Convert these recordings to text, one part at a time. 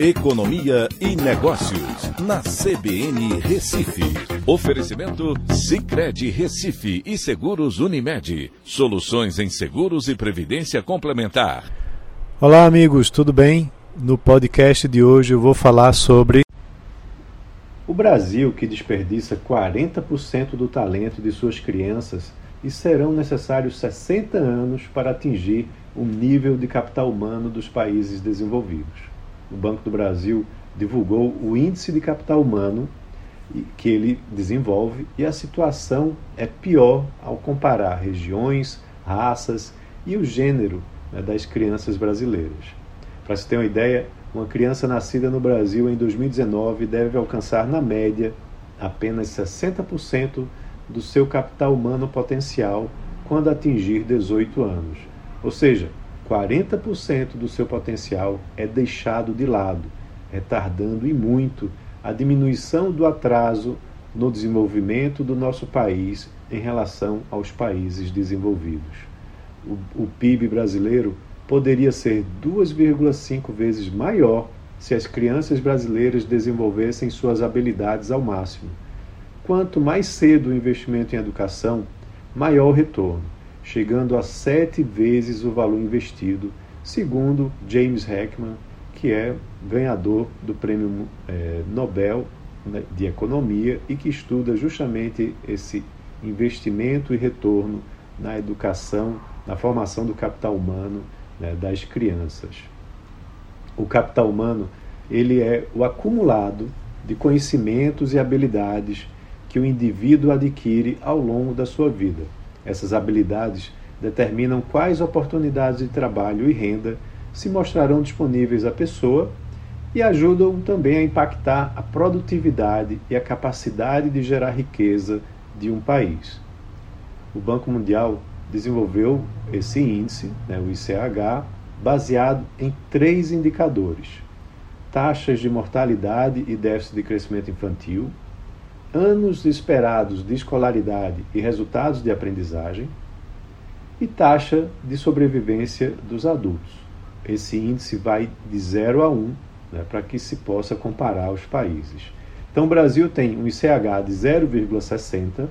Economia e Negócios, na CBN Recife. Oferecimento Cicred Recife e Seguros Unimed. Soluções em seguros e previdência complementar. Olá, amigos, tudo bem? No podcast de hoje eu vou falar sobre. O Brasil, que desperdiça 40% do talento de suas crianças, e serão necessários 60 anos para atingir o nível de capital humano dos países desenvolvidos. O Banco do Brasil divulgou o índice de capital humano que ele desenvolve e a situação é pior ao comparar regiões, raças e o gênero né, das crianças brasileiras. Para se ter uma ideia, uma criança nascida no Brasil em 2019 deve alcançar, na média, apenas 60% do seu capital humano potencial quando atingir 18 anos. Ou seja, 40% do seu potencial é deixado de lado, retardando e muito a diminuição do atraso no desenvolvimento do nosso país em relação aos países desenvolvidos. O, o PIB brasileiro poderia ser 2,5 vezes maior se as crianças brasileiras desenvolvessem suas habilidades ao máximo. Quanto mais cedo o investimento em educação, maior o retorno chegando a sete vezes o valor investido, segundo James Heckman, que é ganhador do Prêmio é, Nobel né, de Economia e que estuda justamente esse investimento e retorno na educação, na formação do capital humano né, das crianças. O capital humano ele é o acumulado de conhecimentos e habilidades que o indivíduo adquire ao longo da sua vida. Essas habilidades determinam quais oportunidades de trabalho e renda se mostrarão disponíveis à pessoa e ajudam também a impactar a produtividade e a capacidade de gerar riqueza de um país. O Banco Mundial desenvolveu esse índice, né, o ICH, baseado em três indicadores: taxas de mortalidade e déficit de crescimento infantil, anos esperados de escolaridade e resultados de aprendizagem, e taxa de sobrevivência dos adultos. Esse índice vai de 0 a 1 né, para que se possa comparar os países. Então, o Brasil tem um ICH de 0,60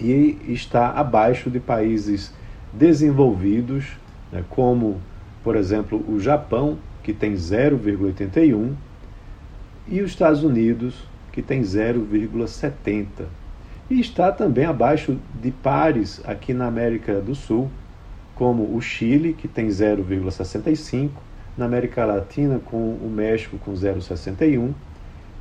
e está abaixo de países desenvolvidos, né, como, por exemplo, o Japão, que tem 0,81, e os Estados Unidos, que tem 0,70. E está também abaixo de pares aqui na América do Sul, como o Chile, que tem 0,65, na América Latina, com o México com 0,61,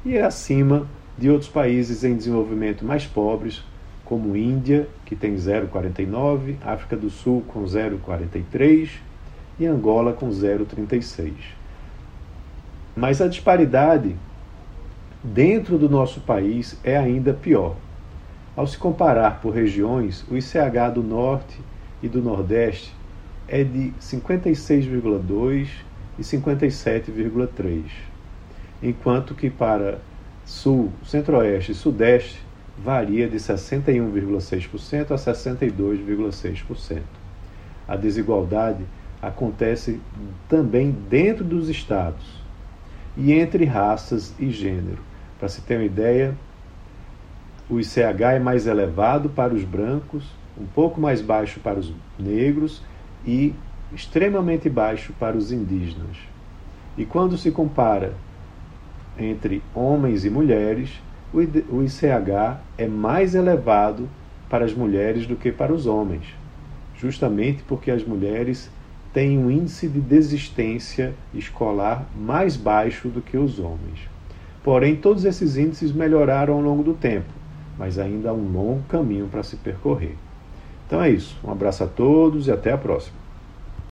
e é acima de outros países em desenvolvimento mais pobres, como Índia, que tem 0,49, África do Sul com 0,43 e Angola com 0,36. Mas a disparidade dentro do nosso país é ainda pior. Ao se comparar por regiões, o ICH do Norte e do Nordeste é de 56,2 e 57,3, enquanto que para Sul, Centro-Oeste e Sudeste varia de 61,6% a 62,6%. A desigualdade acontece também dentro dos estados e entre raças e gênero para se ter uma ideia, o ICH é mais elevado para os brancos, um pouco mais baixo para os negros e extremamente baixo para os indígenas. E quando se compara entre homens e mulheres, o ICH é mais elevado para as mulheres do que para os homens, justamente porque as mulheres têm um índice de desistência escolar mais baixo do que os homens. Porém, todos esses índices melhoraram ao longo do tempo, mas ainda há um longo caminho para se percorrer. Então é isso. Um abraço a todos e até a próxima.